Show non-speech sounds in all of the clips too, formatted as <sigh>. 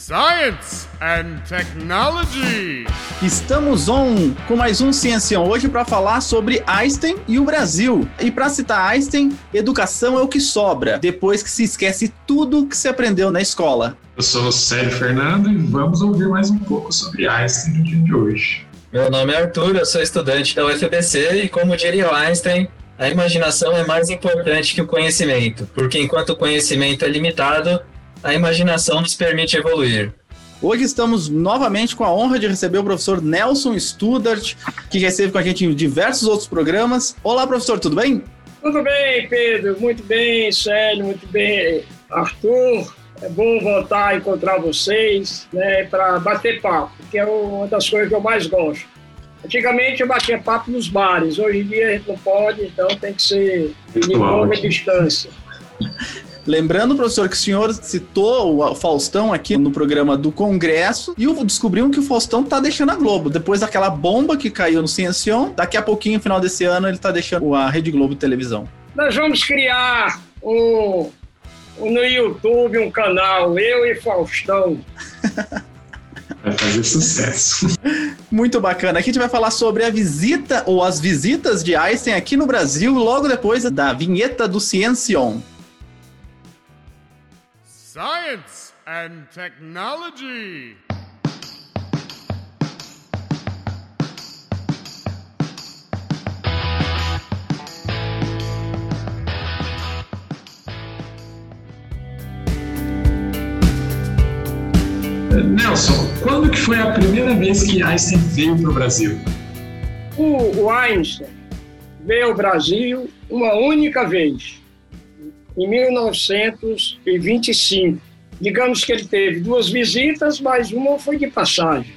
Science and Technology. Estamos on com mais um Ciencião hoje para falar sobre Einstein e o Brasil. E para citar Einstein, educação é o que sobra, depois que se esquece tudo que se aprendeu na escola. Eu sou o Célio Fernando e vamos ouvir mais um pouco sobre Einstein no dia de hoje. Meu nome é Arthur, eu sou estudante da UFBC e como diria Einstein, a imaginação é mais importante que o conhecimento, porque enquanto o conhecimento é limitado, a imaginação nos permite evoluir. Hoje estamos novamente com a honra de receber o professor Nelson Studart, que recebe com a gente em diversos outros programas. Olá, professor, tudo bem? Tudo bem, Pedro, muito bem, Célio, muito bem, Arthur. É bom voltar a encontrar vocês, né, para bater papo, que é uma das coisas que eu mais gosto. Antigamente eu batia papo nos bares, hoje em dia a gente não pode, então tem que ser de longa distância. Lembrando, professor, que o senhor citou o Faustão aqui no programa do Congresso e descobriu que o Faustão tá deixando a Globo. Depois daquela bomba que caiu no Ciencion, daqui a pouquinho, no final desse ano, ele tá deixando a Rede Globo Televisão. Nós vamos criar um, um no YouTube um canal, eu e Faustão. <laughs> Vai fazer sucesso. Muito bacana. Aqui a gente vai falar sobre a visita ou as visitas de Einstein aqui no Brasil, logo depois da vinheta do Ciencion. Science and Technology. Nelson, quando que foi a primeira vez que Einstein veio para o Brasil? O, o Einstein veio ao Brasil uma única vez, em 1925. Digamos que ele teve duas visitas, mas uma foi de passagem,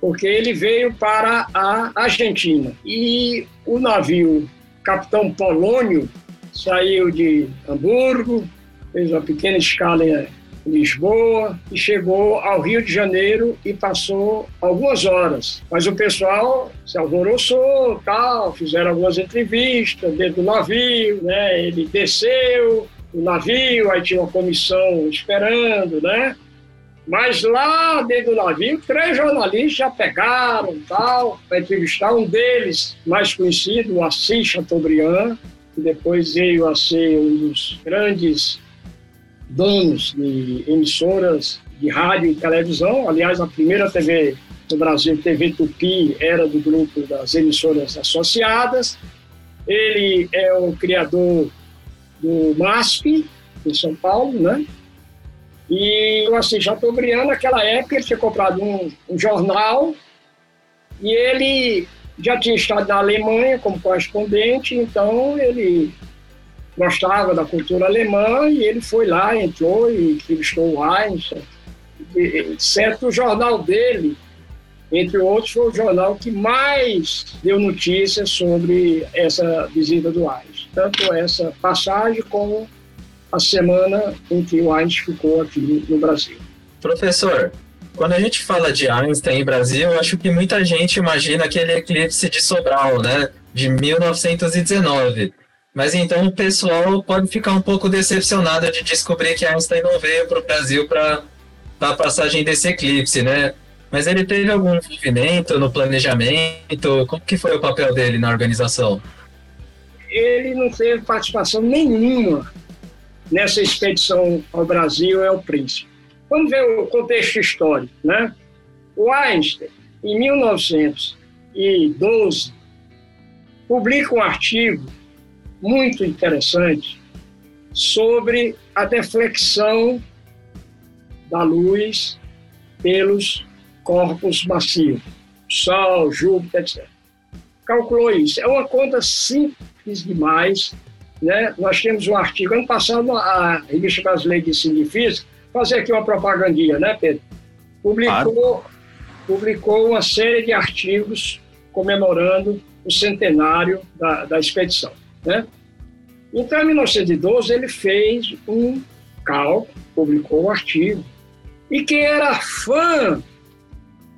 porque ele veio para a Argentina. E o navio Capitão Polônio saiu de Hamburgo, fez uma pequena escala em Lisboa e chegou ao Rio de Janeiro e passou algumas horas. Mas o pessoal se alvoroçou, tal, fizeram algumas entrevistas dentro do navio, né? Ele desceu o navio, aí tinha uma comissão esperando, né? Mas lá dentro do navio, três jornalistas já pegaram tal para entrevistar um deles, mais conhecido, o Assis Chateaubriand, que depois veio a ser um dos grandes donos de emissoras de rádio e televisão. Aliás, a primeira TV no Brasil, TV Tupi, era do grupo das emissoras associadas. Ele é o criador do MASP, em São Paulo, né? E o Assis Chateaubriand, naquela época, ele tinha comprado um, um jornal e ele já tinha estado na Alemanha como correspondente, então ele gostava da cultura alemã e ele foi lá, entrou e entrevistou o Einstein. Certo, o jornal dele, entre outros, foi o jornal que mais deu notícias sobre essa visita do Einstein. Tanto essa passagem como a semana em que o Einstein ficou aqui no Brasil. Professor, quando a gente fala de Einstein em Brasil, acho que muita gente imagina aquele eclipse de Sobral, né, de 1919. Mas então o pessoal pode ficar um pouco decepcionado de descobrir que Einstein não veio para o Brasil para a passagem desse eclipse, né? Mas ele teve algum envolvimento no planejamento? Como que foi o papel dele na organização? Ele não teve participação nenhuma nessa expedição ao Brasil, é o príncipe. Vamos ver o contexto histórico, né? O Einstein, em 1912, publica um artigo muito interessante sobre a deflexão da luz pelos corpos macios, Sol, Júpiter, etc. Calculou isso. É uma conta simples demais. Né? Nós temos um artigo, ano passado, a Revista Brasileira de Ensino de Física, fazer aqui uma propagandinha, né, Pedro? Publicou, publicou uma série de artigos comemorando o centenário da, da expedição. Né? Então, em 1912, ele fez um cálculo, publicou um artigo. E quem era fã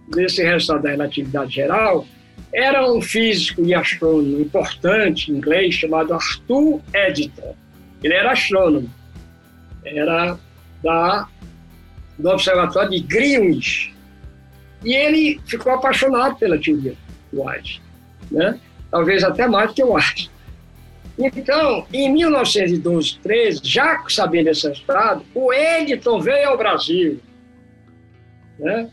desse resultado da relatividade geral era um físico e astrônomo importante inglês chamado Arthur Eddington. Ele era astrônomo, era da do Observatório de Greenwich. E ele ficou apaixonado pela teoria do Einstein, né? talvez até mais que o Einstein. Então, em 1912, 13, já sabendo esse resultado, o Edison veio ao Brasil. Né?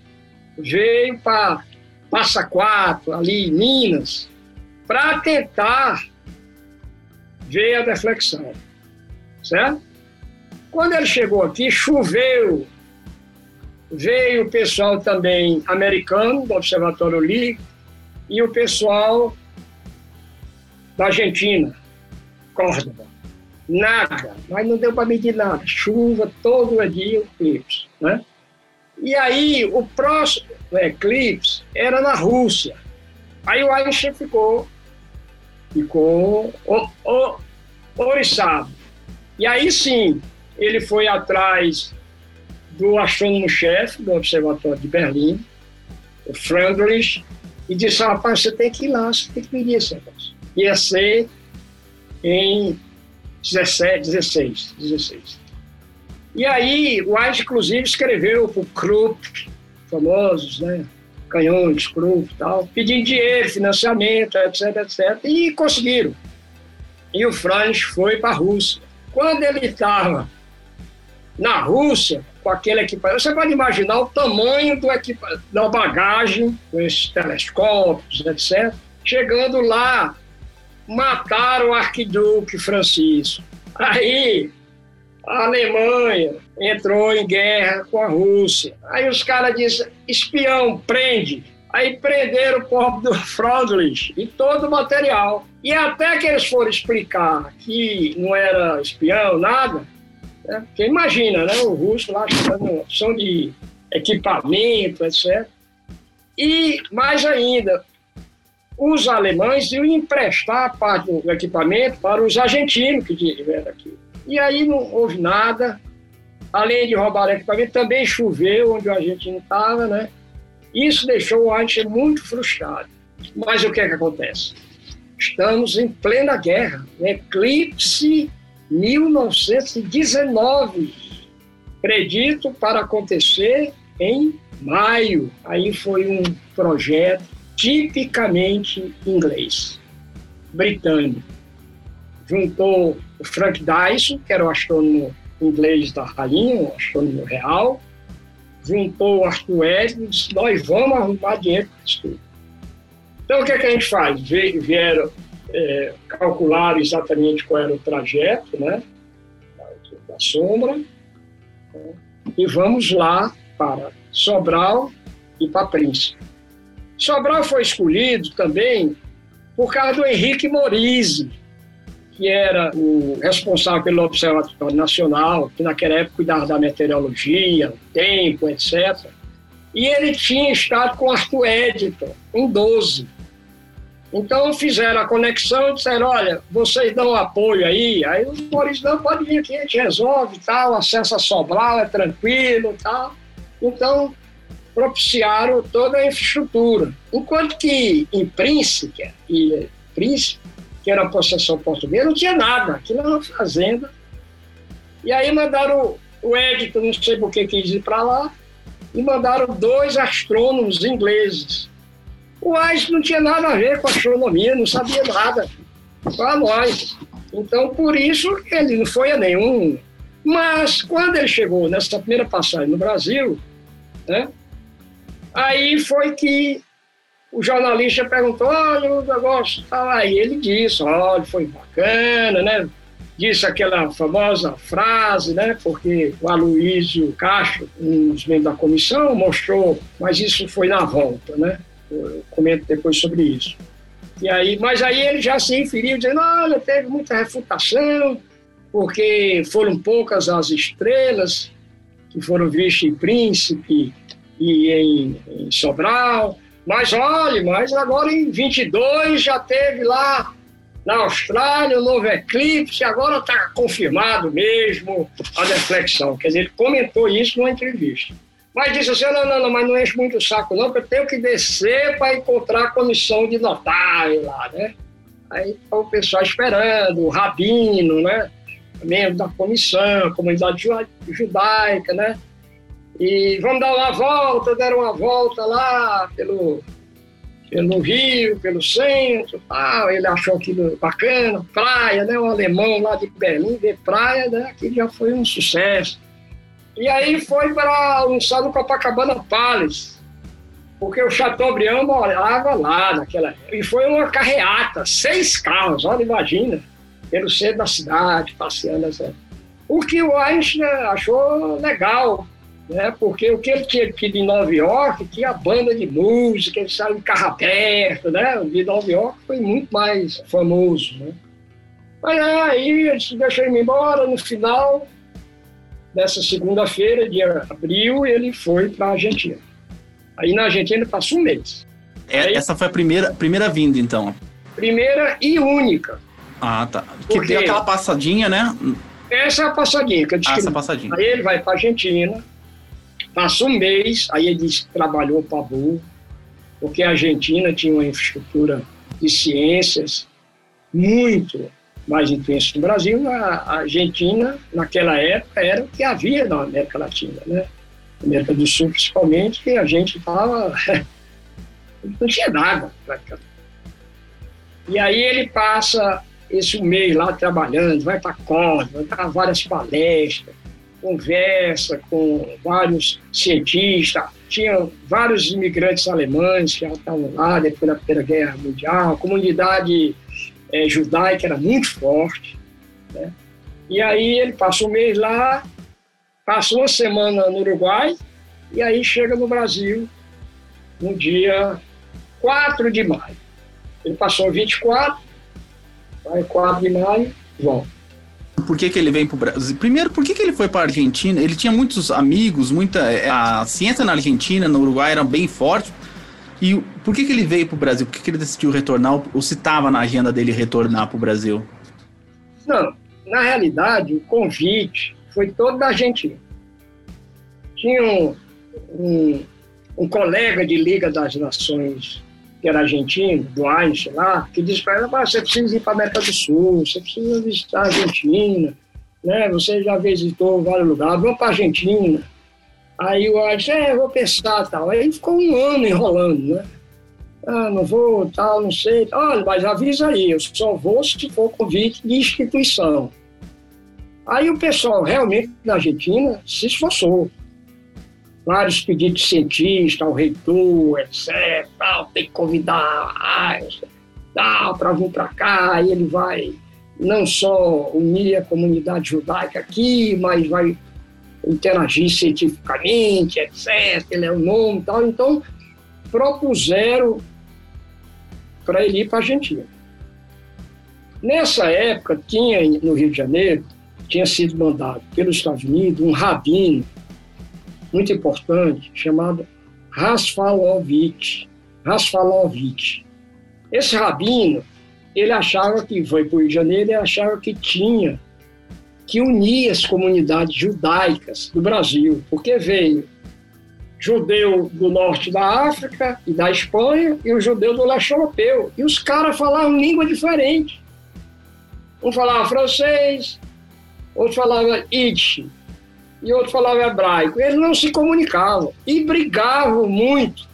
Veio para Passa Quatro, ali em Minas, para tentar ver a deflexão. Certo? Quando ele chegou aqui, choveu. Veio o pessoal também americano, do Observatório Lee, e o pessoal da Argentina, Córdoba. Nada, mas não deu para medir nada. Chuva todo dia, eclipse. Né? E aí, o próximo eclipse era na Rússia. Aí o Einstein ficou, ficou oriçado. E aí sim, ele foi atrás do astrônomo-chefe do Observatório de Berlim, o Freundlich, e disse, rapaz, você tem que ir lá, você tem que medir esse negócio. Ia ser em 17, 16, 16. E aí, o Einstein, inclusive, escreveu para o Krupp, famosos, né? Canhões, Krupp e tal, pedindo dinheiro, financiamento, etc, etc. E conseguiram. E o Franz foi para a Rússia. Quando ele estava na Rússia, com aquele equipamento, você pode imaginar o tamanho do equipamento, da bagagem, com esses telescópios, etc. Chegando lá, mataram o arquiduque Francisco. Aí a Alemanha entrou em guerra com a Rússia. Aí os caras disseram, espião, prende. Aí prenderam o povo do Freundlich e todo o material. E até que eles foram explicar que não era espião, nada, né? porque imagina, né? o russo lá chamando opção de equipamento, etc. E mais ainda, os alemães iam emprestar parte do equipamento para os argentinos que vieram aqui. E aí não houve nada. Além de roubar equipamento, também choveu onde o argentino estava, né? Isso deixou o Einstein muito frustrado. Mas o que é que acontece? Estamos em plena guerra, eclipse 1919, predito para acontecer em maio. Aí foi um projeto tipicamente inglês, britânico. Juntou o Frank Dyson, que era o astrônomo inglês da rainha, o astrônomo real, juntou o Arthur Edson e disse, nós vamos arrumar dinheiro para isso tudo. Então, o que, é que a gente faz? Vieram é, calcular exatamente qual era o trajeto né, da sombra né, e vamos lá para Sobral e para Príncipe. Sobral foi escolhido também por causa do Henrique Morise, que era o responsável pelo Observatório Nacional, que naquela época cuidava da meteorologia, o tempo, etc. E ele tinha estado com Arthur Edison em 12. Então fizeram a conexão e disseram, olha, vocês dão apoio aí, aí o Maurício, não, pode vir aqui, a gente resolve tal, acesso a Sobral é tranquilo tal. Então propiciaram toda a infraestrutura. Enquanto que em Príncipe, e Príncipe, que era possessão portuguesa, não tinha nada, aquilo era uma fazenda. E aí mandaram o Edito, não sei por que quis ir para lá, e mandaram dois astrônomos ingleses. O Einstein não tinha nada a ver com astronomia, não sabia nada, para nós. Então, por isso, ele não foi a nenhum. Mas, quando ele chegou nessa primeira passagem no Brasil, né, aí foi que o jornalista perguntou, olha, o negócio tá aí. Ele disse, olha, foi bacana, né? Disse aquela famosa frase, né? Porque o Aloysio Castro, um dos membros da comissão, mostrou, mas isso foi na volta, né? Eu comento depois sobre isso. E aí, mas aí ele já se inferiu, dizendo, olha, teve muita refutação, porque foram poucas as estrelas que foram vistas em Príncipe e em, em Sobral, mas olha, mas agora em 22 já teve lá na Austrália um novo eclipse, agora está confirmado mesmo a deflexão. Quer dizer, ele comentou isso numa entrevista. Mas disse assim, não, não, não, mas não enche muito o saco não, porque eu tenho que descer para encontrar a comissão de notário lá, né? Aí tá o pessoal esperando, o rabino, né? Membro da comissão, comunidade judaica, né? E vamos dar uma volta, deram uma volta lá pelo, pelo Rio, pelo centro, tal. ele achou aquilo bacana, praia, né? Um alemão lá de Berlim, ver praia, né? Aquilo já foi um sucesso. E aí foi para almoçar no Copacabana Palace, porque o Chateaubriand morava lá naquela. E foi uma carreata, seis carros, olha, imagina, pelo centro da cidade, passeando essa. O que o Einstein achou legal, né? Porque o que ele tinha aqui de Nova York tinha banda de música, ele saiu de carro aberto, né? De Nova York foi muito mais famoso, né? Mas aí ele deixou ele embora, no final dessa segunda-feira, de abril, ele foi para a Argentina. Aí na Argentina passou um mês. É, Aí- essa foi a primeira, primeira vinda, então. Primeira e única. Ah, tá. Que Por quê? deu aquela passadinha, né? Essa é a passadinha que eu Ah, descrevi. essa passadinha. Aí ele vai para a Argentina, passa um mês, aí ele diz que trabalhou para burro, porque a Argentina tinha uma infraestrutura de ciências muito mais intensa que o Brasil. A a Argentina, naquela época, era o que havia na América Latina, né? América do Sul, principalmente, que a gente estava... <laughs> não tinha nada, praticamente. E aí ele passa esse mês lá trabalhando, vai para Córdoba, vai para várias palestras, conversa com vários cientistas. Tinha vários imigrantes alemães que já estavam lá depois da Primeira Guerra Mundial. A comunidade eh, judaica era muito forte. né? E aí ele passou um mês lá, passou uma semana no Uruguai e aí chega no Brasil no dia 4 de maio. Ele passou 24, vai 4 de maio, volta. Por que, que ele vem pro Brasil? Primeiro, por que, que ele foi pra Argentina? Ele tinha muitos amigos, muita. é, A ciência na Argentina, no Uruguai, era bem forte. E por que, que ele veio pro Brasil? Por que, que ele decidiu retornar? Ou se estava na agenda dele retornar pro Brasil? Não, na realidade, o convite foi todo da Argentina. Tinha um, um, um colega de Liga das Nações, que era argentino, do Einstein lá, que disse para ele, "Ah, você precisa ir para a América do Sul, você precisa visitar a Argentina, né? você já visitou vários lugares, vamos para a Argentina. Aí o Einstein, é, vou pensar tal. Aí ficou um ano enrolando, né? Ah, não vou, tal, não sei. Olha, mas avisa aí, eu só vou se for convite de instituição. Aí o pessoal realmente na Argentina se esforçou. Vários pedidos de cientista, ao reitor, etc. Tal, tem que convidar Einstein, tal, para vir para cá, aí ele vai não só unir a comunidade judaica aqui, mas vai interagir cientificamente, etc. Ele é o nome e tal. Então, propuseram para ele ir para a Argentina. Nessa época, tinha no Rio de Janeiro, tinha sido mandado pelos Estados Unidos um rabino muito importante chamado Rasfalovich. Rasfalovich. Esse rabino, ele achava que foi para o Rio de Janeiro, ele achava que tinha que unir as comunidades judaicas do Brasil, porque veio judeu do norte da África e da Espanha e o judeu do leste europeu. E os caras falavam língua diferente. Um falava francês, outro falava Yiddish e outro falava hebraico. Eles não se comunicavam e brigavam muito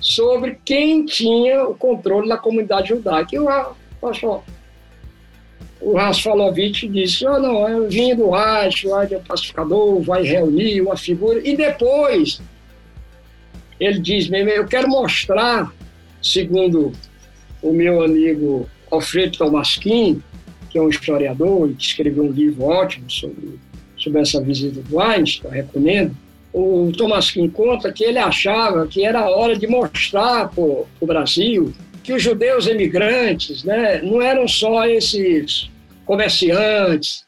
sobre quem tinha o controle da comunidade judaica. E o, pastor, o Rasfalovich disse, oh, não, eu vim do Reich, o Reich é pacificador, vai reunir uma figura. E depois, ele diz eu quero mostrar, segundo o meu amigo Alfredo Tomasquim, que é um historiador e escreveu um livro ótimo sobre, sobre essa visita do Einstein, eu recomendo, o Tomasquim conta que ele achava que era hora de mostrar para o Brasil que os judeus emigrantes né, não eram só esses comerciantes,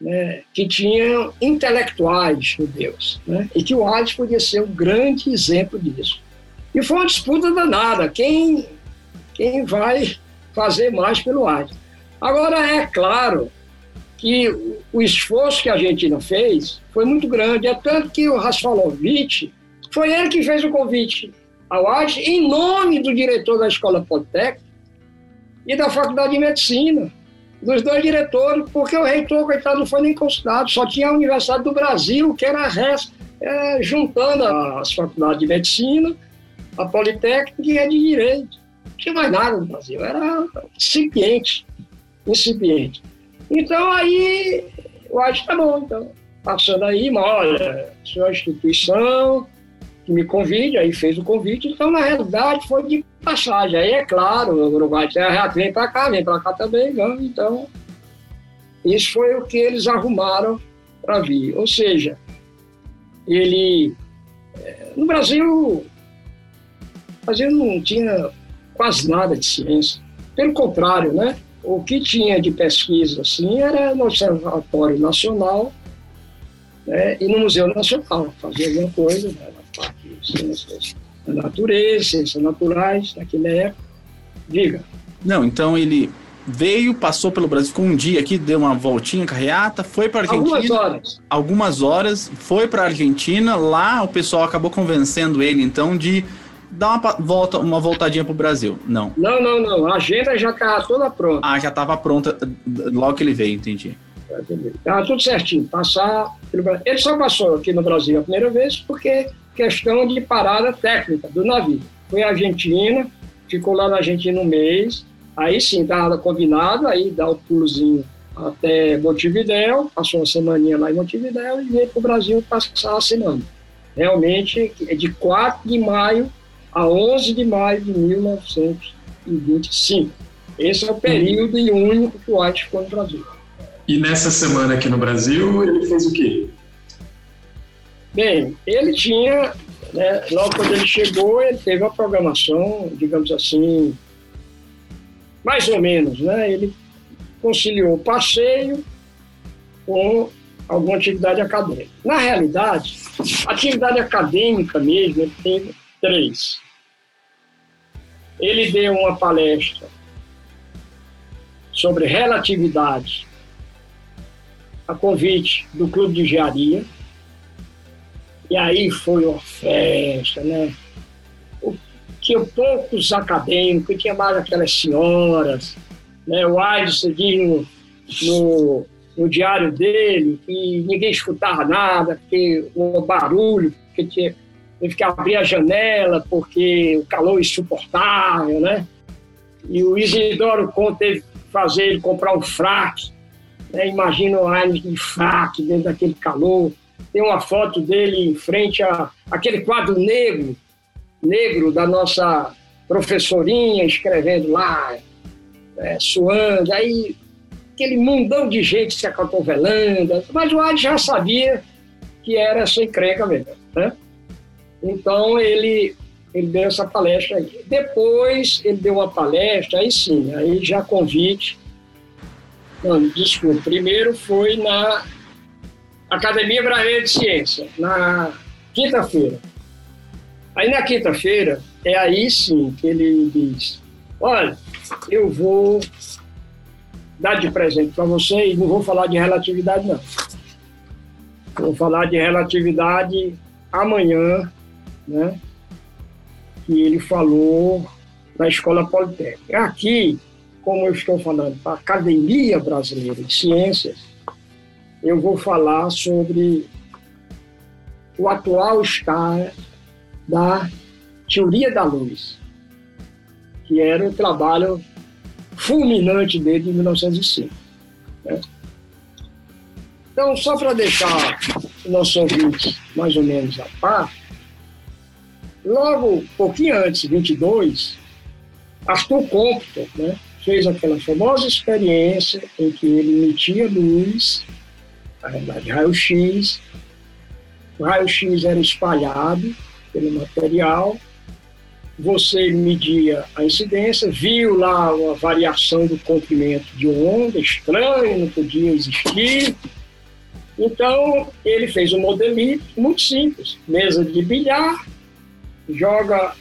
né, que tinham intelectuais judeus, né, e que o Einstein podia ser um grande exemplo disso. E foi uma disputa danada, quem, quem vai fazer mais pelo Einstein. Agora, é claro que o- esforço que a Argentina fez foi muito grande, é tanto que o Rasfalovich foi ele que fez o convite ao Einstein em nome do diretor da Escola Politécnica e da Faculdade de Medicina, dos dois diretores, porque o reitor, coitado, não foi nem consultado, só tinha a Universidade do Brasil, que era a res- é, juntando as faculdades de medicina, a Politécnica e a de Direito. Não tinha mais nada no Brasil, era incipiente, incipiente. Então aí, eu acho que tá bom, então. Passando aí, mas olha, sua instituição que me convide, aí fez o convite, então na realidade foi de passagem. Aí é claro, o Uruguai vem para cá, vem para cá também, então isso foi o que eles arrumaram para vir. Ou seja, ele. É, no Brasil, o Brasil não tinha quase nada de ciência. Pelo contrário, né? O que tinha de pesquisa assim era no Observatório Nacional né, e no Museu Nacional, fazer alguma coisa né, na parte de ciências da natureza, ciências naturais, naquela época. Diga. Não, então ele veio, passou pelo Brasil, ficou um dia aqui, deu uma voltinha carreata, foi para Argentina. Algumas horas. Algumas horas, foi para Argentina. Lá o pessoal acabou convencendo ele, então, de dar uma volta, uma voltadinha pro Brasil. Não. Não, não, não. A agenda já tá toda pronta. Ah, já estava pronta logo que ele veio, entendi. Tá tudo certinho. Passar pelo Brasil. Ele só passou aqui no Brasil a primeira vez porque questão de parada técnica do navio. Foi à Argentina, ficou lá na Argentina um mês Aí sim, estava combinado, aí dá o pulozinho até Montevidéu, passou uma semaninha lá em Montevidéu e veio para o Brasil passar a semana. Realmente, é de 4 de maio a 11 de maio de 1925. Esse é o período e único que o White ficou no Brasil. E nessa semana aqui no Brasil, ele fez o quê? Bem, ele tinha, né, logo quando ele chegou, ele teve uma programação, digamos assim, mais ou menos, né? Ele conciliou o passeio com alguma atividade acadêmica. Na realidade, atividade acadêmica mesmo, ele teve três. Ele deu uma palestra sobre relatividade a convite do Clube de Engenharia. E aí foi uma festa, né? tinha poucos acadêmicos, tinha mais aquelas senhoras. Né? O Aidson diz no, no, diário dele que ninguém escutava nada, porque o barulho, porque tinha, teve que abrir a janela porque o calor insuportável, né? E o Isidoro Conte teve que fazer ele comprar um fraque. Né? Imagina o Heinz de fraque dentro daquele calor. Tem uma foto dele em frente a aquele quadro negro negro da nossa professorinha escrevendo lá, é, suando, aí aquele mundão de gente se acotovelando, mas o Adi já sabia que era essa encrenca mesmo, né? Então ele, ele deu essa palestra aí. Depois ele deu uma palestra, aí sim, aí já convite. Não, desculpa, primeiro foi na Academia Brasileira de Ciência, na quinta-feira. Aí na quinta-feira, é aí sim que ele diz: Olha, eu vou dar de presente para você e não vou falar de relatividade, não. Vou falar de relatividade amanhã, né? Que ele falou na Escola Politécnica. Aqui, como eu estou falando para a Academia Brasileira de Ciências, eu vou falar sobre o atual estado da teoria da luz, que era o trabalho fulminante dele em 1905. Né? Então, só para deixar o nosso ouvinte mais ou menos a par, logo, pouquinho antes, 22, Arthur Compton né, fez aquela famosa experiência em que ele emitia luz, na verdade, raio-x, o raio-x era espalhado pelo material, você media a incidência, viu lá uma variação do comprimento de onda, estranho, não podia existir. Então, ele fez um modelito muito simples, mesa de bilhar, joga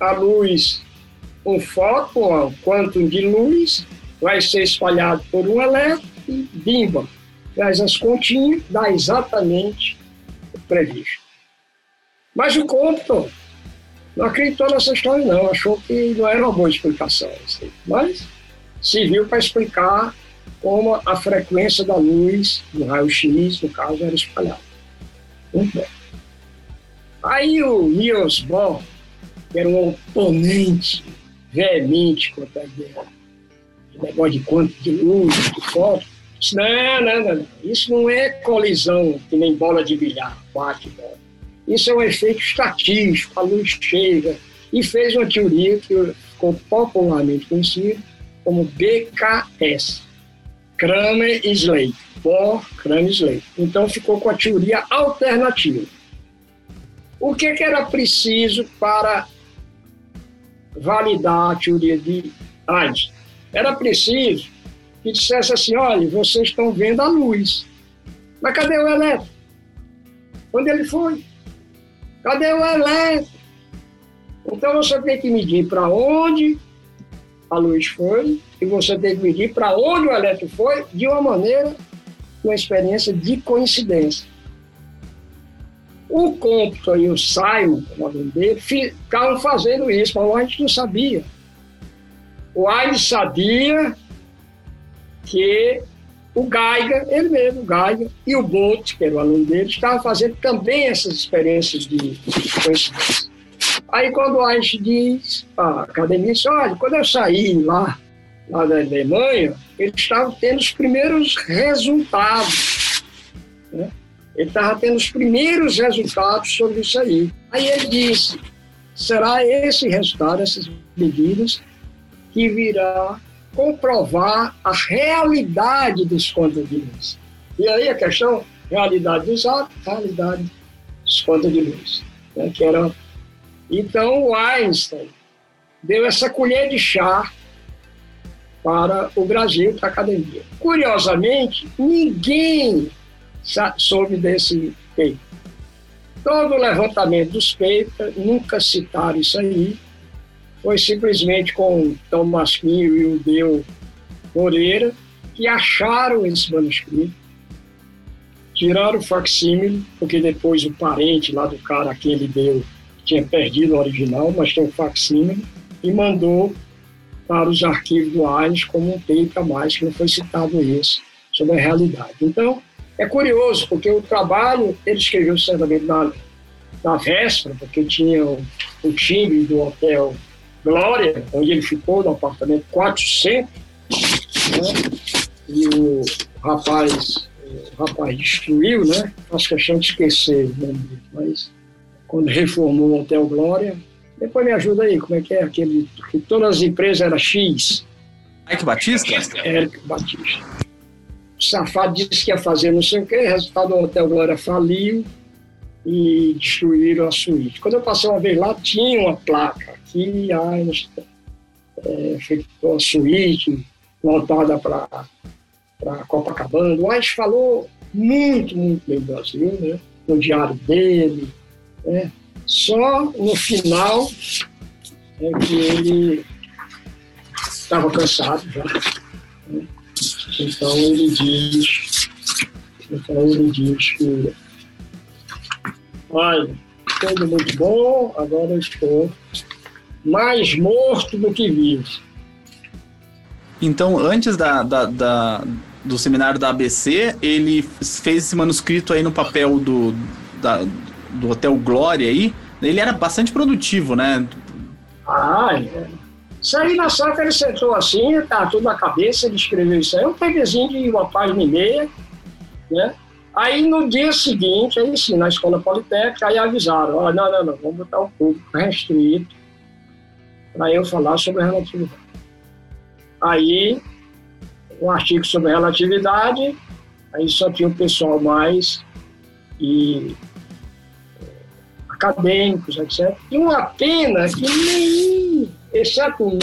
a luz, um foco, um quantum de luz, vai ser espalhado por um elétron e bimba. Faz as continhas, dá exatamente o previsto. Mas o Compton não acreditou nessa história, não. Achou que não era uma boa explicação. Assim. Mas serviu para explicar como a frequência da luz, do raio-x, no caso, era espalhada. Muito bem. Aí o Niels Bohr, que era um oponente veemente contra a guerra, negócio de quanto de luz, de foto, disse, não, não, não, isso não é colisão que nem bola de bilhar, bate bola. Isso é um efeito estatístico, a luz chega, e fez uma teoria que ficou popularmente conhecida como BKS, Kramer-Slade, Bohr, Kramer-Slade. Então ficou com a teoria alternativa. O que, que era preciso para validar a teoria de Einstein? Era preciso que dissesse assim, olha, vocês estão vendo a luz, mas cadê o elétron? Onde ele foi? Cadê o elétron? Então você tem que medir para onde a luz foi e você tem que medir para onde o elétron foi de uma maneira, uma experiência de coincidência. O Compton e o Simon, o aluno dele, ficavam fazendo isso, mas o Einstein não sabia. O Einstein sabia que o Geiger, ele mesmo, o Geiger, e o Bolt, que era o aluno dele, estavam fazendo também essas experiências de coincidência. Aí quando o Einstein diz à academia, olha, quando eu saí lá, lá da Alemanha, eles estavam tendo os primeiros resultados. Ele estava tendo os primeiros resultados sobre isso aí. Aí ele disse: será esse resultado, essas medidas, que virá comprovar a realidade dos luz. E aí a questão, realidade dos atos, realidade dos luz. Né? Que era... Então o Einstein deu essa colher de chá para o Brasil, para a academia. Curiosamente, ninguém soube desse peito. Todo o levantamento dos papers, nunca citaram isso aí, foi simplesmente com Thomas Pinho e o Deu Moreira que acharam esse manuscrito, tiraram o facsímile, porque depois o parente lá do cara a quem ele deu tinha perdido o original, mas tem o facsímile, e mandou para os arquivos do AIS como um paper a mais, que não foi citado isso, sobre a realidade. Então, é curioso, porque o trabalho ele escreveu certamente na, na véspera, porque tinha o, o time do hotel Glória, onde ele ficou, no apartamento 400, né? e o rapaz, o rapaz destruiu, né? Faço questão de esquecer o nome dele, mas quando reformou o Hotel Glória, depois me ajuda aí, como é que é aquele, que todas as empresas eram X. Eric Batista? Eric Batista. O safado disse que ia fazer não sei o que, resultado o Hotel Glória faliu e destruíram a suíte. Quando eu passei uma vez lá, tinha uma placa aqui, Einstein é, efetuou a suíte voltada para Copacabana. O Einstein falou muito, muito bem do Brasil, né? no diário dele. Né? Só no final é que ele estava cansado já. Então ele diz, então ele diz que olha, tudo muito bom, agora eu estou mais morto do que vivo. Então, antes da, da, da, do seminário da ABC, ele fez esse manuscrito aí no papel do, da, do Hotel Glória aí. Ele era bastante produtivo, né? Ah, é. Isso aí na saca ele sentou assim, tá tudo na cabeça, ele escreveu isso aí, um peguezinho de uma página e meia, né? Aí no dia seguinte, aí sim, na escola politécnica, aí avisaram, ó, não, não, não, vamos botar um público restrito para eu falar sobre relatividade. Aí, um artigo sobre relatividade, aí só tinha o pessoal mais e eh, acadêmicos, etc. E uma pena que nem, exceto um,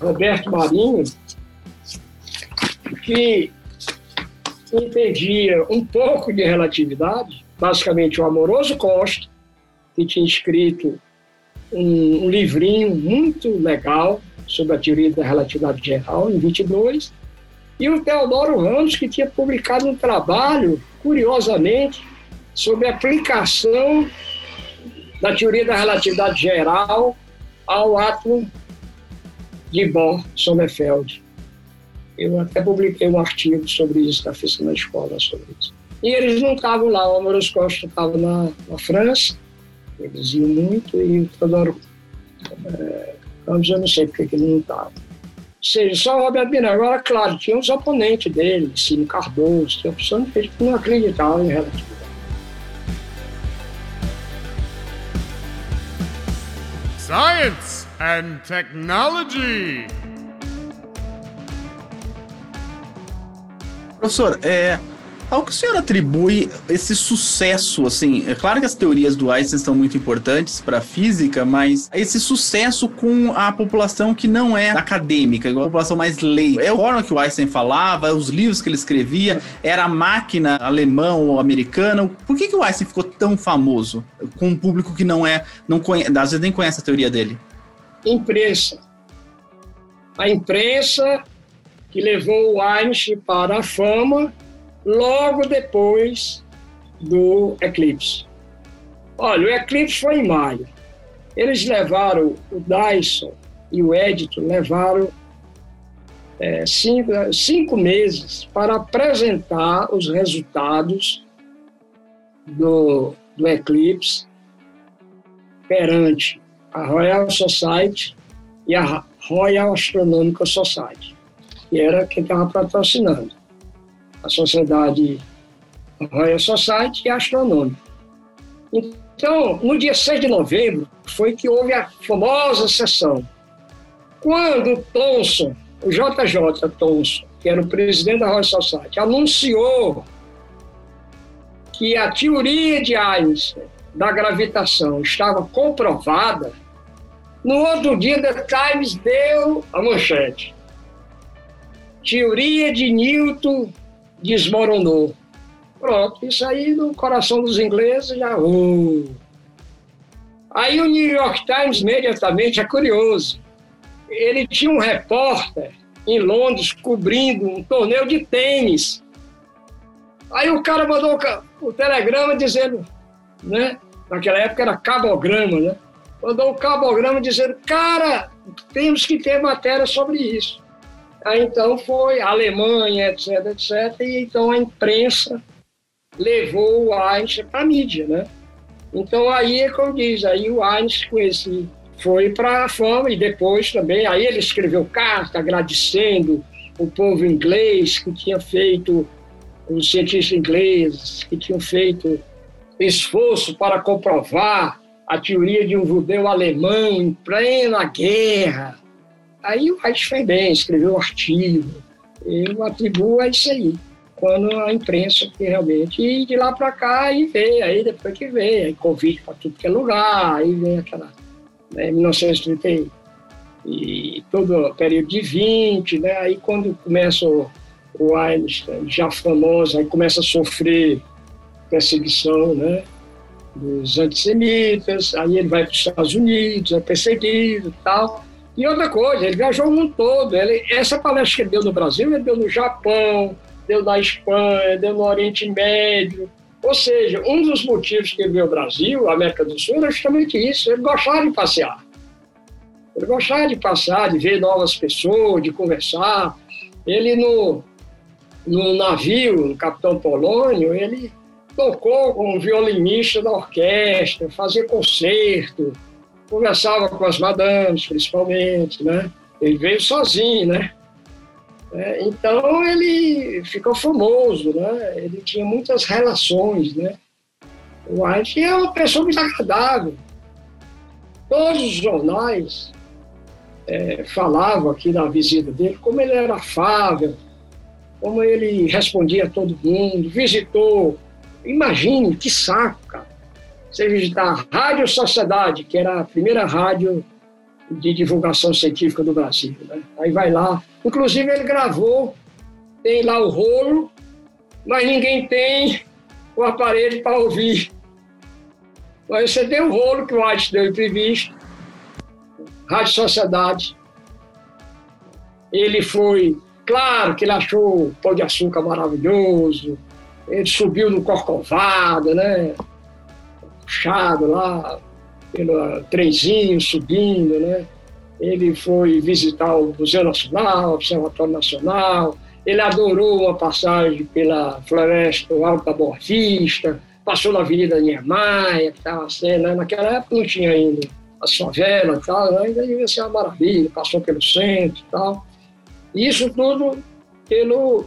Roberto Marinho, que entendia um pouco de relatividade, basicamente o Amoroso Costa, que tinha escrito um, um livrinho muito legal sobre a teoria da relatividade geral, em 22, e o Teodoro Ramos, que tinha publicado um trabalho, curiosamente, sobre a aplicação da teoria da relatividade geral ao átomo de Bohr Sommerfeld. Eu até publiquei um artigo sobre isso da física na escola, sobre isso. E eles não estavam lá, o Amoroso Costa estava na, na França, Eles iam muito e o Teodoro é, eu não sei porque que ele não estava. Ou seja, só o Roberto Binari. Agora, claro, tinha os oponentes dele, Cine Cardoso, tinha opção que não acreditava em relatividade. Science and Technology. Professor, é, ao que o senhor atribui esse sucesso, assim, é claro que as teorias do Einstein são muito importantes para a física, mas esse sucesso com a população que não é acadêmica, a população mais leiga. É a forma que o Einstein falava, os livros que ele escrevia, era a máquina alemã ou americana. Por que, que o Einstein ficou tão famoso com um público que não é, não conhece, às vezes nem conhece a teoria dele? Imprensa. A imprensa que levou o Einstein para a fama logo depois do eclipse. Olha, o eclipse foi em maio. Eles levaram, o Dyson e o Edito levaram é, cinco, cinco meses para apresentar os resultados do, do eclipse perante a Royal Society e a Royal Astronomical Society que era quem estava patrocinando. A Sociedade Royal Society e a Astronômica. Então, no dia 6 de novembro, foi que houve a famosa sessão. Quando Thomson, o JJ Thomson, que era o presidente da Royal Society, anunciou que a teoria de Einstein da gravitação estava comprovada, no outro dia, The Times deu a manchete teoria de Newton desmoronou. Pronto, isso aí no coração dos ingleses já. Oh. Aí o New York Times imediatamente é curioso. Ele tinha um repórter em Londres cobrindo um torneio de tênis. Aí o cara mandou o telegrama dizendo, né? Naquela época era cabograma, né? Mandou um cabograma dizendo, cara, temos que ter matéria sobre isso. Aí então foi a Alemanha, etc, etc, e então a imprensa levou o Einstein para a mídia, né? Então aí é como diz, aí o Einstein com esse foi para a fama e depois também, aí ele escreveu carta agradecendo o povo inglês que tinha feito, os cientistas ingleses que tinham feito esforço para comprovar a teoria de um judeu alemão em plena guerra, Aí o Reich fez bem, escreveu um artigo. Eu atribuo a isso aí. Quando a imprensa que realmente. E de lá para cá, aí vê, aí depois que vê, aí convite para tudo que é lugar, aí vem aquela. Né, 1930 e todo o período de 20, né? Aí quando começa o, o Einstein, já famoso, aí começa a sofrer perseguição, né? Dos antissemitas, aí ele vai para os Estados Unidos, é perseguido e tal. E outra coisa, ele viajou o mundo todo. Ele, essa palestra que ele deu no Brasil, ele deu no Japão, deu na Espanha, deu no Oriente Médio. Ou seja, um dos motivos que ele veio ao Brasil, a América do Sul, era justamente isso. Ele gostava de passear. Ele gostava de passear, de ver novas pessoas, de conversar. Ele, no, no navio, no Capitão Polônio, ele tocou como violinista da orquestra, fazia concerto, conversava com as madames, principalmente, né? Ele veio sozinho, né? É, então ele ficou famoso, né? Ele tinha muitas relações, né? O Einstein é uma pessoa muito agradável. Todos os jornais é, falavam aqui na visita dele como ele era afável, como ele respondia a todo mundo, visitou. Imagine que saco, cara você visitar a Rádio Sociedade, que era a primeira rádio de divulgação científica do Brasil. Né? Aí vai lá. Inclusive, ele gravou, tem lá o rolo, mas ninguém tem o aparelho para ouvir. Mas você tem o rolo que o Einstein deu entrevista, Rádio Sociedade. Ele foi, claro que ele achou o pão de açúcar maravilhoso, ele subiu no Corcovado, né? Puxado lá pelo trenzinho subindo, né? Ele foi visitar o Museu Nacional, o Observatório Nacional, ele adorou uma passagem pela floresta Alta Vista, passou na Avenida Niemeyer, que estava assim, né? naquela época não tinha ainda as favelas e tal, né? ainda devia ser uma maravilha, passou pelo centro e tal. Isso tudo pelo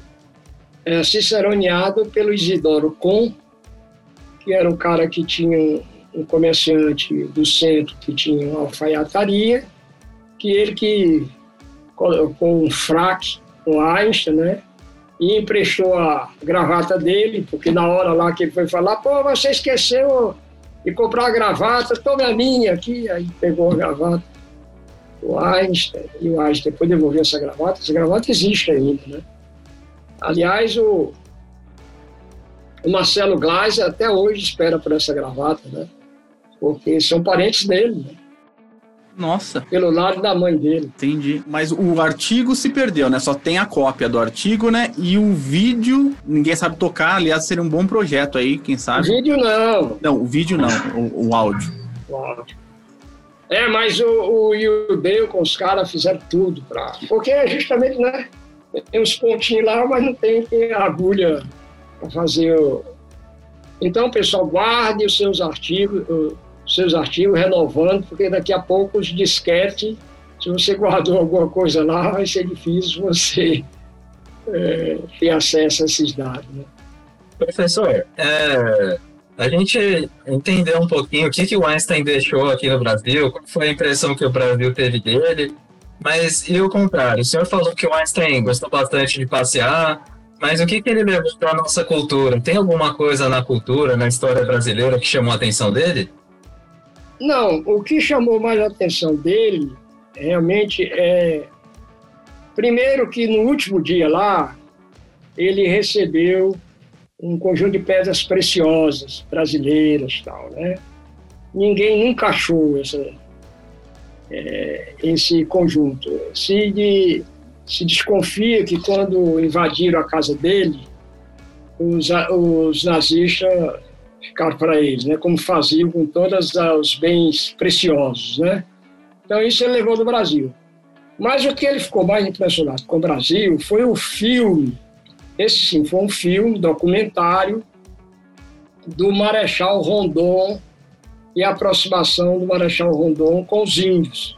é, ciceroneado pelo Isidoro Com, que era um cara que tinha um, comerciante do centro que tinha uma alfaiataria, que ele que com um fraque, com Einstein, né? E emprestou a gravata dele, porque na hora lá que ele foi falar, pô, você esqueceu de comprar a gravata, tome a minha aqui. Aí pegou a gravata, o Einstein, e o Einstein depois devolveu essa gravata. Essa gravata existe ainda, né? Aliás, o, o Marcelo Gleiser até hoje espera por essa gravata, né? Porque são parentes dele, né? Nossa. Pelo lado da mãe dele. Entendi. Mas o artigo se perdeu, né? Só tem a cópia do artigo, né? E o vídeo, ninguém sabe tocar. Aliás, seria um bom projeto aí, quem sabe. O vídeo não. Não, o vídeo não, o, o áudio. O áudio. É, mas o, o Yudeu com os caras fizeram tudo pra. Porque é justamente, né? Tem uns pontinhos lá, mas não tem, tem agulha para fazer o. Então, pessoal, guarde os seus artigos seus artigos, renovando, porque daqui a pouco os disquete, se você guardou alguma coisa lá, vai ser difícil você <laughs> é, ter acesso a esses dados. Né? Professor, é, a gente entendeu um pouquinho o que, que o Einstein deixou aqui no Brasil, qual foi a impressão que o Brasil teve dele, mas e o contrário? O senhor falou que o Einstein gostou bastante de passear, mas o que, que ele levou para a nossa cultura? Tem alguma coisa na cultura, na história brasileira que chamou a atenção dele? Não, o que chamou mais a atenção dele realmente é. Primeiro, que no último dia lá, ele recebeu um conjunto de pedras preciosas brasileiras tal, né? Ninguém nunca achou essa, é, esse conjunto. Se, de, se desconfia que quando invadiram a casa dele, os, os nazistas ficar para eles, né? Como faziam com todos os bens preciosos, né? Então isso ele levou do Brasil. Mas o que ele ficou mais impressionado com o Brasil foi o filme. Esse sim foi um filme documentário do Marechal Rondon e a aproximação do Marechal Rondon com os índios.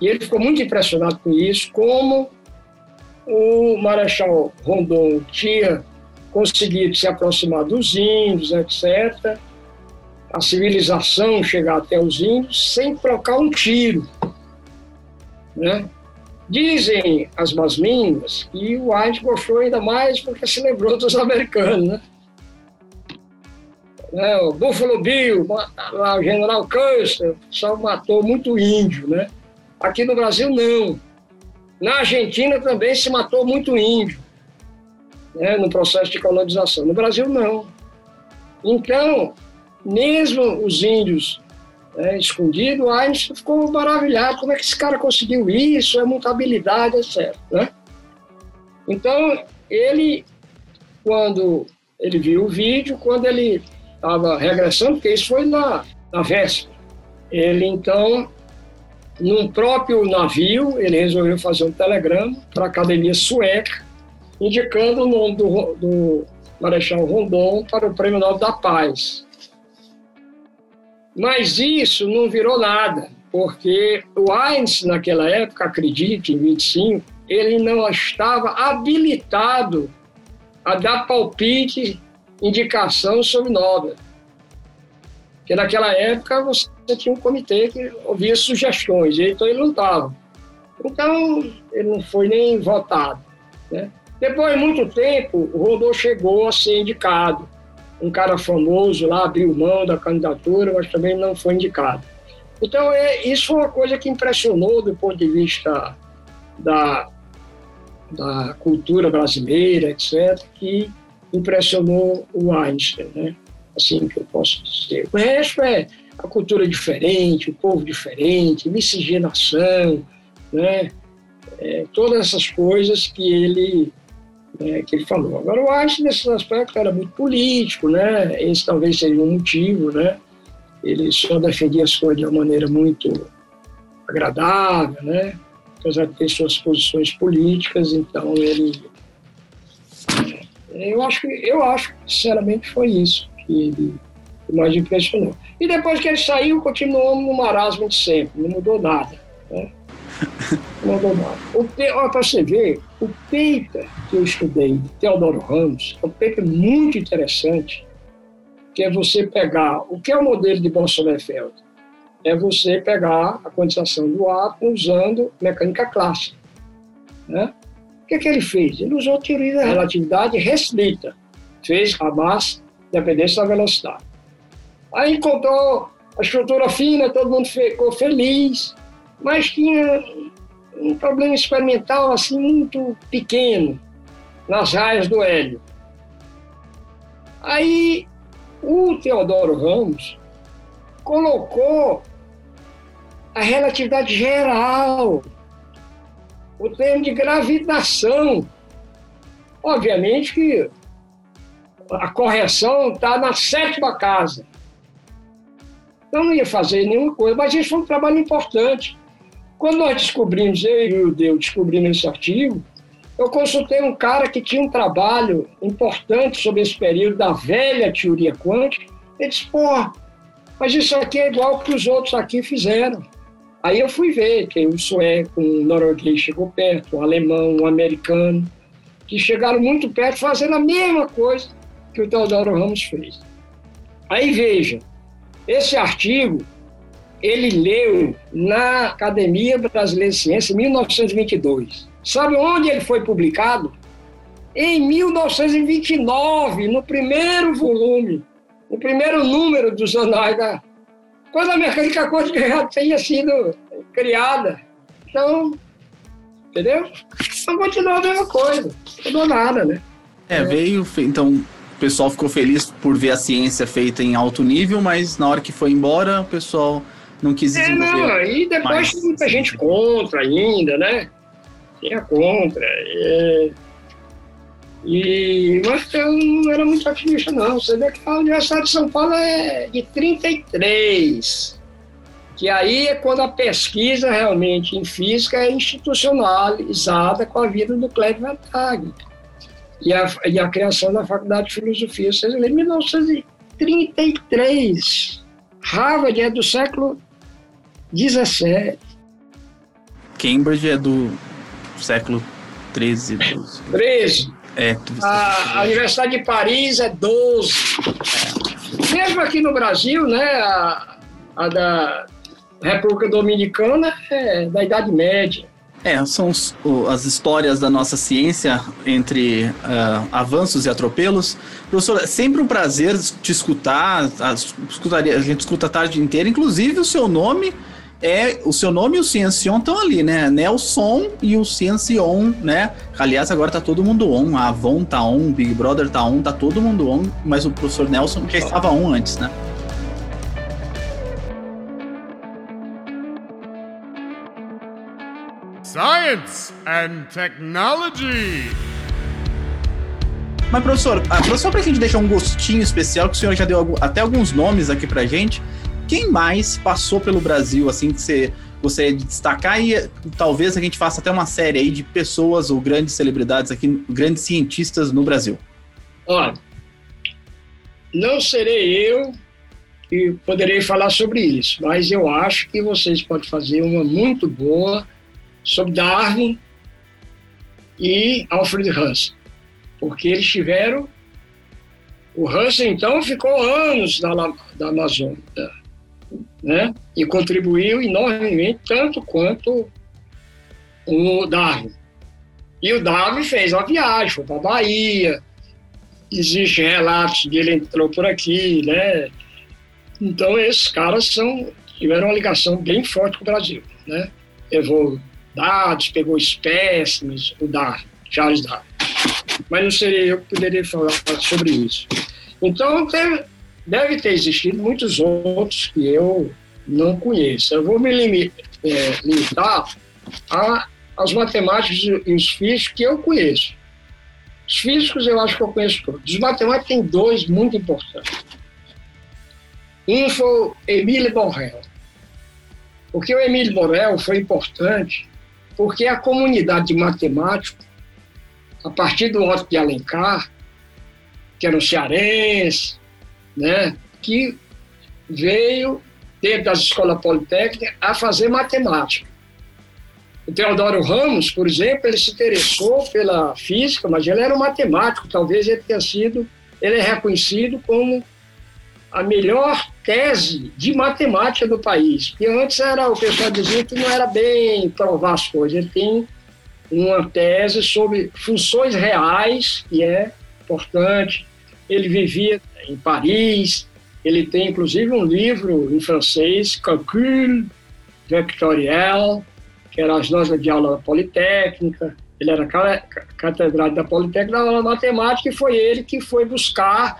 E ele ficou muito impressionado com isso, como o Marechal Rondon tinha conseguir se aproximar dos índios, etc. A civilização chegar até os índios sem trocar um tiro. Né? Dizem as más línguas que o White gostou ainda mais porque se lembrou dos americanos. Né? né? O Buffalo Bill, o general Custer, só matou muito índio. Né? Aqui no Brasil, não. Na Argentina também se matou muito índio né, no processo de colonização. No Brasil, não. Então, mesmo os índios né, escondidos, Einstein ficou maravilhado. Como é que esse cara conseguiu isso? É muita habilidade, etc. Né? Então, ele, quando ele viu o vídeo, quando ele estava regressando, porque isso foi na, na véspera, ele então, num próprio navio, ele resolveu fazer um telegrama para a Academia Sueca, indicando o nome do, do Marechal Rondon para o Prêmio Nobel da Paz. Mas isso não virou nada, porque o Einstein, naquela época, acredite, em 25, ele não estava habilitado a dar palpite, indicação sobre Nobel. Porque naquela época você tinha um comitê que ouvia sugestões, então ele não estava. Então, ele não foi nem votado. Né? Depois de muito tempo, o Rondon chegou a ser indicado. Um cara famoso lá abriu mão da candidatura, mas também não foi indicado. Então, é, isso foi uma coisa que impressionou do ponto de vista da, da cultura brasileira, etc., que impressionou o Einstein, né? Assim que eu posso dizer. O resto é a cultura diferente, o povo diferente, miscigenação, né? É, todas essas coisas que ele né, que ele falou. Agora, eu acho que nesse aspecto era muito político, né? Esse talvez seja um motivo, né? Ele só defendia as coisas de uma maneira muito agradável, né? Apesar de ter suas posições políticas, então ele... Eu acho eu acho, sinceramente, foi isso que mais impressionou. E depois que ele saiu, continuamos no marasmo de sempre, não mudou nada. Né? <laughs> Não mudou nada. Para você ver, o paper que eu estudei de Teodoro Ramos é um paper muito interessante, que é você pegar o que é o modelo de Bolsonaro-Feld? É você pegar a condensação do átomo usando mecânica clássica. Né? O que, é que ele fez? Ele usou a teoria da relatividade restrita. Fez a massa dependência da velocidade. Aí encontrou a estrutura fina, todo mundo ficou feliz, mas tinha um problema experimental assim muito pequeno nas raias do hélio. Aí o Teodoro Ramos colocou a relatividade geral, o termo de gravitação. Obviamente que a correção está na sétima casa. Eu não ia fazer nenhuma coisa, mas isso foi um trabalho importante. Quando nós descobrimos, eu e o Deu descobrimos esse artigo, eu consultei um cara que tinha um trabalho importante sobre esse período da velha teoria quântica. Ele disse, pô, mas isso aqui é igual que os outros aqui fizeram. Aí eu fui ver que o sueco, o norueguês chegou perto, o alemão, o americano, que chegaram muito perto fazendo a mesma coisa que o Teodoro Ramos fez. Aí veja, esse artigo ele leu na Academia Brasileira de Ciência em 1922. Sabe onde ele foi publicado? Em 1929, no primeiro volume, no primeiro número dos jornais da. Quando a mecânica quântica já tinha sido criada. Então, entendeu? Então continua a mesma coisa, não mudou nada, né? É, veio, então, o pessoal ficou feliz por ver a ciência feita em alto nível, mas na hora que foi embora, o pessoal não quis desenvolver. É, não, e depois mais. tem muita gente contra ainda, né? Tinha contra. É... E, mas eu não era muito ativista, não. Você vê que a Universidade de São Paulo é de 33. Que aí é quando a pesquisa realmente em física é institucionalizada com a vida do Cléber Van e a, e a criação da Faculdade de Filosofia. Vocês lembram? Em 1933. Harvard é do século XVII. Cambridge é do século XIII. 13. É, a, a, Universidade de Paris é 12. Mesmo aqui no Brasil, né, a, a da República Dominicana é da Idade Média. É, são os, o, as histórias da nossa ciência entre uh, avanços e atropelos. Professor, é sempre um prazer te escutar. A, a gente escuta a tarde inteira. Inclusive, o seu nome é o seu nome e o Ciencion estão ali, né? Nelson e o Ciencion, né? Aliás, agora tá todo mundo on. A Avon tá on, Big Brother tá on, tá todo mundo on, mas o professor Nelson já estava on antes, né? Science and Technology. Mas, professor, ah, só para a gente deixar um gostinho especial, que o senhor já deu até alguns nomes aqui para gente, quem mais passou pelo Brasil, assim, que você gostaria de destacar? E talvez a gente faça até uma série aí de pessoas ou grandes celebridades aqui, grandes cientistas no Brasil. Olha, não serei eu que poderei falar sobre isso, mas eu acho que vocês podem fazer uma muito boa sobre Darwin e Alfred Russell, porque eles tiveram. O Russell, então, ficou anos na, da Amazônia, né? E contribuiu enormemente, tanto quanto o Darwin. E o Darwin fez uma viagem, foi para a Bahia. Existem relatos de ele entrou por aqui, né? Então, esses caras são, tiveram uma ligação bem forte com o Brasil, né? Levou dados, pegou espécimes, o Darwin, Charles Darwin. Mas não seria eu que poderia falar sobre isso. Então, deve, deve ter existido muitos outros que eu não conheço. Eu vou me é, limitar a, aos matemáticos e os físicos que eu conheço. Os físicos eu acho que eu conheço todos. Os matemáticos tem dois muito importantes. Um foi o Emile Borel. Porque o Emile Borel foi importante porque a comunidade de matemáticos, a partir do Otto de Alencar, que era um cearense, né, que veio, dentro das escolas politécnicas, a fazer matemática. O Teodoro Ramos, por exemplo, ele se interessou pela física, mas ele era um matemático, talvez ele tenha sido, ele é reconhecido como a melhor tese de matemática do país. E antes era o pessoal dizia que não era bem provar as coisas. Ele tem uma tese sobre funções reais, que é importante. Ele vivia em Paris, ele tem inclusive um livro em francês, Calcul Vectoriel, que era as notas de aula da Politécnica, ele era catedrático da Politécnica da matemática e foi ele que foi buscar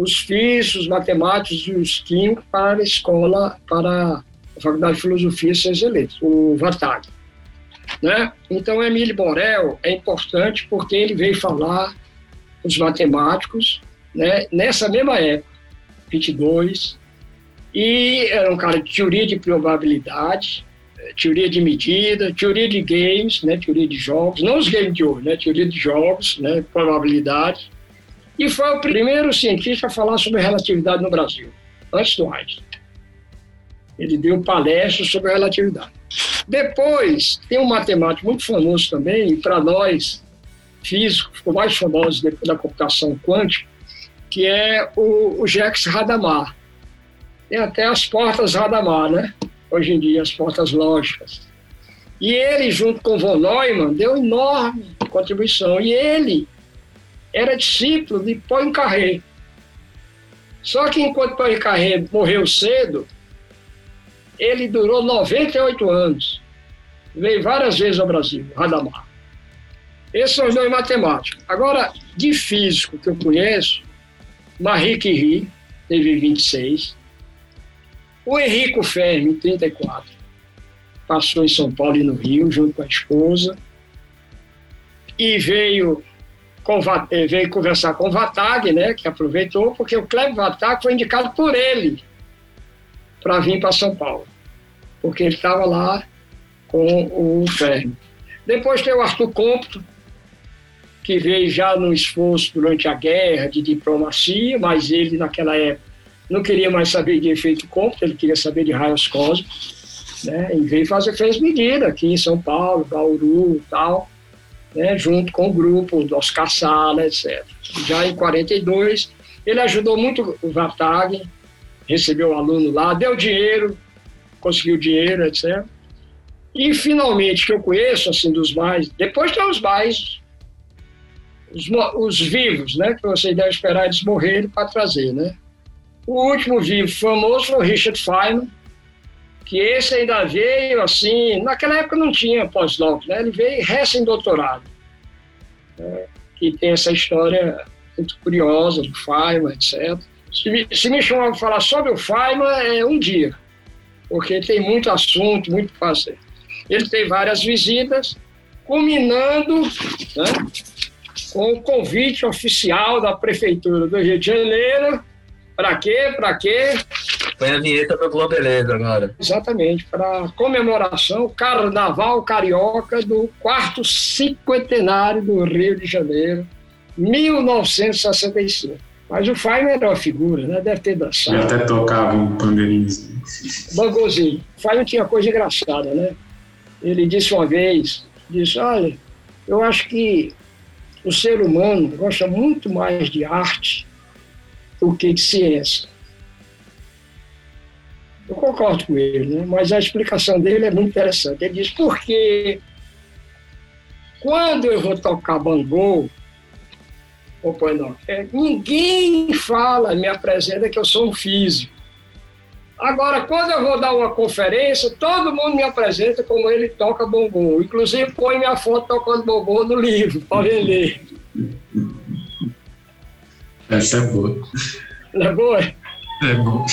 os físicos, os matemáticos e os químicos para a escola, para a Faculdade de Filosofia e Ciências Letras, o VATAG. Né? Então, Emílio Borel é importante porque ele veio falar os matemáticos né, nessa mesma época, 22, e era um cara de teoria de probabilidade, teoria de medida, teoria de games, né, teoria de jogos, não os games de hoje, né, teoria de jogos, né, probabilidade. E foi o primeiro cientista a falar sobre relatividade no Brasil, antes do Einstein. Ele deu palestra sobre relatividade. Depois, tem um matemático muito famoso também, e para nós, físicos, ficou mais famoso depois da computação quântica, que é o, o Jacques Hadamard. Tem até as portas Hadamard, né? hoje em dia, as portas lógicas. E ele, junto com von Neumann, deu enorme contribuição. E ele era discípulo de Poincaré. Só que enquanto Poincaré morreu cedo, ele durou 98 anos. Veio várias vezes ao Brasil, Radamar. Esses são os dois matemáticos. Agora, de físico que eu conheço, Marie Curie, teve 26. O Henrico Fermi, 34, passou em São Paulo e no Rio, junto com a esposa, e veio, com, eh, veio conversar com o Vatag, né, que aproveitou, porque o Cleber Vatag foi indicado por ele para vir para São Paulo, porque ele estava lá com o Fermi. Depois tem o Arthur Compto, que veio já no esforço durante a guerra de diplomacia, mas ele, naquela época, não queria mais saber de efeito cômputo, ele queria saber de raios cósmicos, né? E veio fazer, fez medida aqui em São Paulo, Bauru e tal, né? Junto com o grupo do Oscar Sala, etc. Já em 42, ele ajudou muito o Vatag, recebeu o um aluno lá, deu dinheiro, conseguiu dinheiro, etc. E finalmente, que eu conheço, assim, dos mais, depois tem os mais, os, os vivos, né? Que você deve esperar eles morrerem para trazer, né? O último vivo famoso foi o Richard Feynman, que esse ainda veio assim, naquela época não tinha pós-doc, né? ele veio recém-doutorado, né? que tem essa história muito curiosa do Feynman, etc. Se me, se me chamar para falar sobre o Feynman, é um dia, porque tem muito assunto, muito para fazer. Ele tem várias visitas, culminando né, com o convite oficial da Prefeitura do Rio de Janeiro para quê? Para quê? Foi a vinheta do Globeleza agora. Exatamente, para comemoração Carnaval Carioca do quarto cinquentenário do Rio de Janeiro, 1965. Mas o Fábio era uma figura, né? Deve ter dançado. Ele até tocava um pandeirinho. Bangozinho. O Fábio tinha coisa engraçada, né? Ele disse uma vez, disse, olha, eu acho que o ser humano gosta muito mais de arte o que de ciência. Eu concordo com ele, né? mas a explicação dele é muito interessante. Ele diz, porque quando eu vou tocar bangô, ou não, é, ninguém fala, me apresenta que eu sou um físico. Agora, quando eu vou dar uma conferência, todo mundo me apresenta como ele toca bombom. Inclusive, põe minha foto tocando bombom no livro, <laughs> para ler. Essa é boa. É boa? É bom.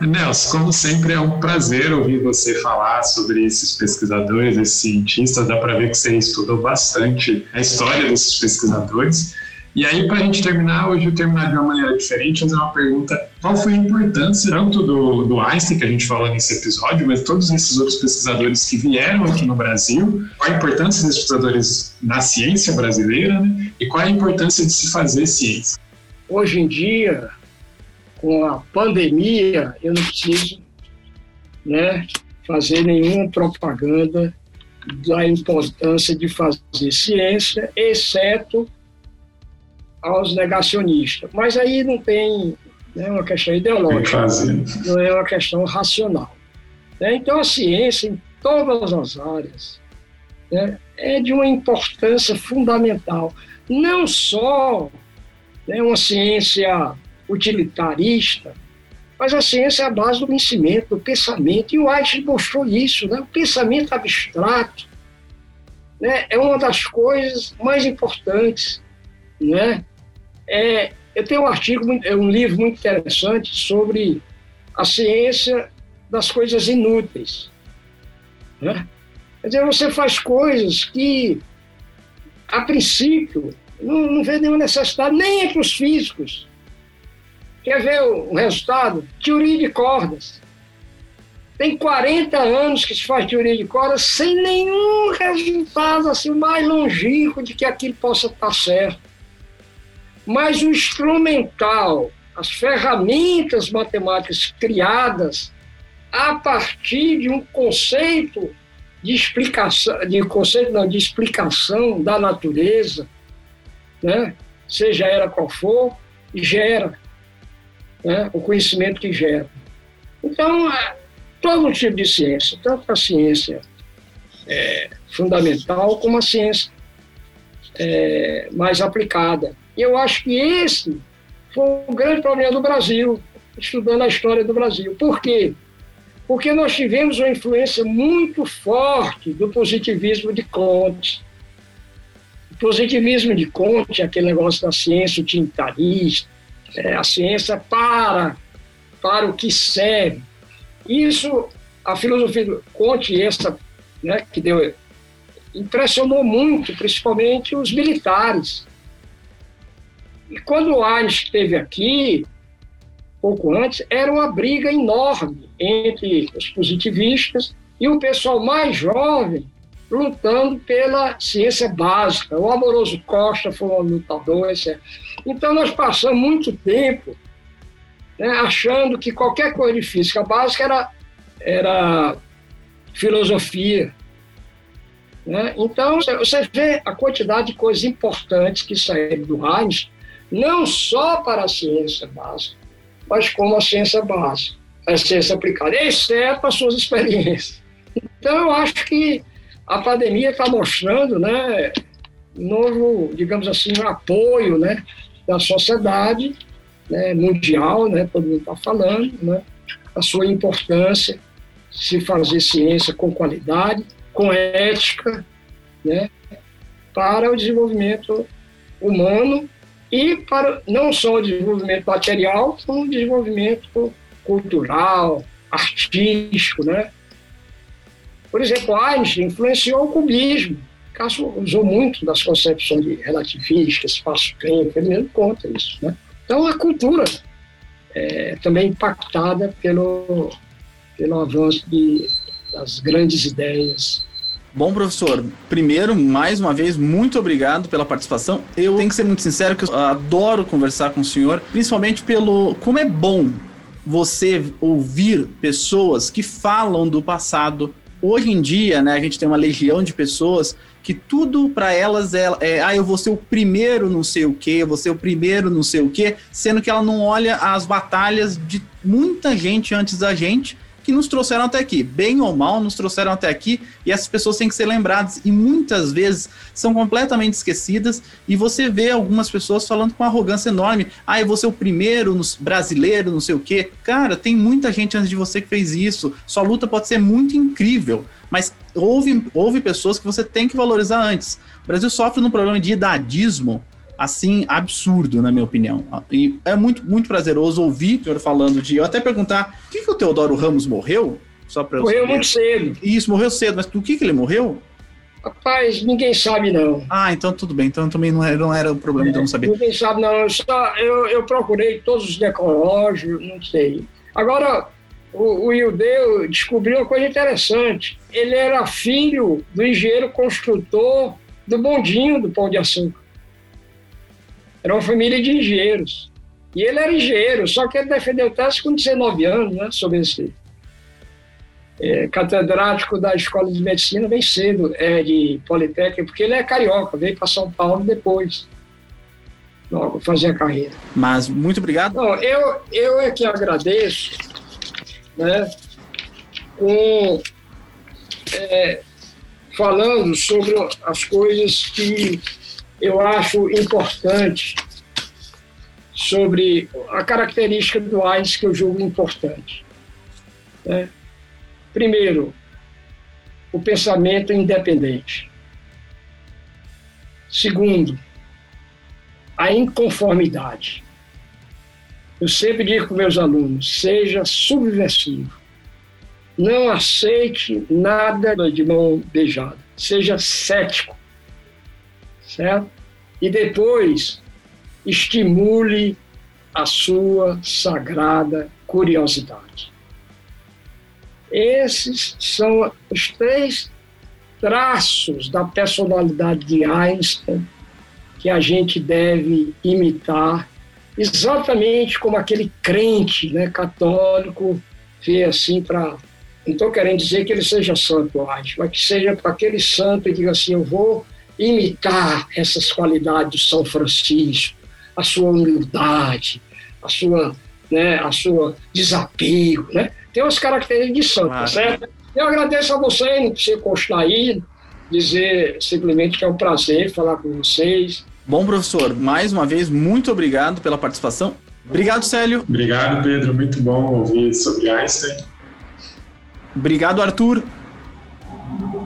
<laughs> Nelson, como sempre, é um prazer ouvir você falar sobre esses pesquisadores, esses cientistas. Dá para ver que você estudou bastante a história desses pesquisadores. E aí, para a gente terminar, hoje eu terminar de uma maneira diferente, fazer uma pergunta: qual foi a importância tanto do, do Einstein, que a gente falou nesse episódio, mas todos esses outros pesquisadores que vieram aqui no Brasil? Qual a importância desses pesquisadores na ciência brasileira, né? E qual a importância de se fazer ciência? Hoje em dia, com a pandemia, eu não preciso né, fazer nenhuma propaganda da importância de fazer ciência, exceto aos negacionistas. Mas aí não tem né, uma questão ideológica, não é uma questão racional. Né? Então, a ciência, em todas as áreas, né, é de uma importância fundamental. Não só né, uma ciência utilitarista, mas a ciência é a base do conhecimento, do pensamento, e o Einstein mostrou isso, né? o pensamento abstrato né, é uma das coisas mais importantes. Né? É, eu tenho um artigo, um livro muito interessante sobre a ciência das coisas inúteis. Né? Quer dizer, você faz coisas que, a princípio, não, não vê nenhuma necessidade, nem entre os físicos. Quer ver o, resultado? Teoria de cordas. Tem 40 anos que se faz teoria de cordas sem nenhum resultado assim mais longínquo de que aquilo possa estar certo. Mas o instrumental, as ferramentas matemáticas criadas a partir de um conceito de explicação, de conceito não, de explicação da natureza, né? seja ela qual for, gera né, o conhecimento que gera. Então, é, todo tipo de ciência, tanto a ciência é, fundamental como a ciência é, mais aplicada. E eu acho que esse foi o grande problema do Brasil, estudando a história do Brasil. Por quê? Porque nós tivemos uma influência muito forte do positivismo de Comte. Positivismo de Comte, aquele negócio da ciência utilitarista, é, a ciência para, para o que serve. Isso, a filosofia do Conte, essa, né, que deu, impressionou muito, principalmente os militares. E quando o Einstein esteve aqui, pouco antes, era uma briga enorme entre os positivistas e o pessoal mais jovem lutando pela ciência básica. O Amoroso Costa foi um lutador. Esse... Então, nós passamos muito tempo né, achando que qualquer coisa de física básica era, era filosofia. Né? Então, você vê a quantidade de coisas importantes que saíram do Einstein, não só para a ciência básica, mas como a ciência básica, a ciência aplicada, exceto as suas experiências. Então, eu acho que a pandemia está mostrando, né, novo, digamos assim, um apoio, né, da sociedade né, mundial, né, todo mundo está falando, né, a sua importância se fazer ciência com qualidade, com ética, né, para o desenvolvimento humano e para não só o desenvolvimento material, como o desenvolvimento cultural, artístico, né, por exemplo, Einstein influenciou o cubismo. Caso usou muito das concepções de relativística, espaço-tempo, ele mesmo conta isso. Né? Então, a cultura é também impactada pelo, pelo avanço de, das grandes ideias Bom, professor, primeiro, mais uma vez, muito obrigado pela participação. Eu tenho que ser muito sincero que eu adoro conversar com o senhor, principalmente pelo como é bom você ouvir pessoas que falam do passado, Hoje em dia, né, a gente tem uma legião de pessoas que tudo para elas é, é, ah, eu vou ser o primeiro não sei o que, eu vou ser o primeiro não sei o que, sendo que ela não olha as batalhas de muita gente antes da gente que nos trouxeram até aqui. Bem ou mal, nos trouxeram até aqui e essas pessoas têm que ser lembradas e muitas vezes são completamente esquecidas. E você vê algumas pessoas falando com arrogância enorme: ah, eu vou ser o primeiro brasileiro, não sei o quê. Cara, tem muita gente antes de você que fez isso. Sua luta pode ser muito incrível, mas houve, houve pessoas que você tem que valorizar antes. O Brasil sofre num problema de idadismo assim, absurdo, na minha opinião. E é muito, muito prazeroso ouvir o senhor falando de. Eu até perguntar: por que, que o Teodoro Ramos morreu? Só pra morreu muito cedo. Isso, morreu cedo, mas por que, que ele morreu? Rapaz, ninguém sabe não. Ah, então tudo bem. Então também não era, não era o problema é, de não saber. Ninguém sabe não. Eu, só, eu, eu procurei todos os necrológios, não sei. Agora, o, o Ildeu descobriu uma coisa interessante. Ele era filho do engenheiro construtor do bondinho do Pão de Açúcar. Era uma família de engenheiros. E ele era engenheiro, só que ele defendeu tese com 19 anos, né, sobre esse é, catedrático da Escola de Medicina bem cedo, é de Politécnica, porque ele é carioca, veio para São Paulo depois, logo fazer a carreira. Mas muito obrigado. Não, eu, eu é que agradeço, né, com, é, falando sobre as coisas que eu acho importante sobre a característica do AIDS que eu julgo importante. Né? Primeiro, o pensamento independente. Segundo, a inconformidade. Eu sempre digo para meus alunos: seja subversivo. Não aceite nada de mão beijada. Seja cético. Certo? E depois, estimule a sua sagrada curiosidade. Esses são os três traços da personalidade de Einstein que a gente deve imitar, exatamente como aquele crente né, católico vê assim para. Não estou querendo dizer que ele seja santo, Einstein, mas que seja para aquele santo e diga assim: eu vou imitar essas qualidades de São Francisco, a sua humildade, a sua, né, a sua desapego, né? Tem umas características de santo, tá certo? Eu agradeço a você, não precisa constar aí, dizer simplesmente que é um prazer falar com vocês. Bom, professor, mais uma vez, muito obrigado pela participação. Obrigado, Célio. Obrigado, Pedro. Muito bom ouvir sobre Einstein. Obrigado, Arthur.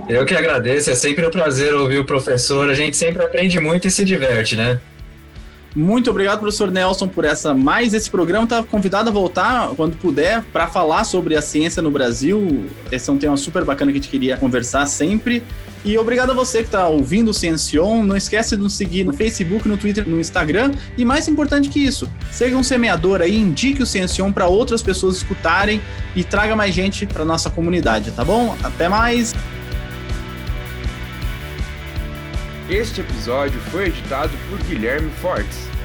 Eu que agradeço, é sempre um prazer ouvir o professor. A gente sempre aprende muito e se diverte, né? Muito obrigado, professor Nelson, por essa mais esse programa. Está convidado a voltar quando puder para falar sobre a ciência no Brasil. Esse é um tema super bacana que a gente queria conversar sempre. E obrigado a você que está ouvindo o Ciencion. Não esquece de nos seguir no Facebook, no Twitter, no Instagram. E mais importante que isso, seja um semeador aí, indique o Ciencion para outras pessoas escutarem e traga mais gente para nossa comunidade, tá bom? Até mais! Este episódio foi editado por Guilherme Fortes.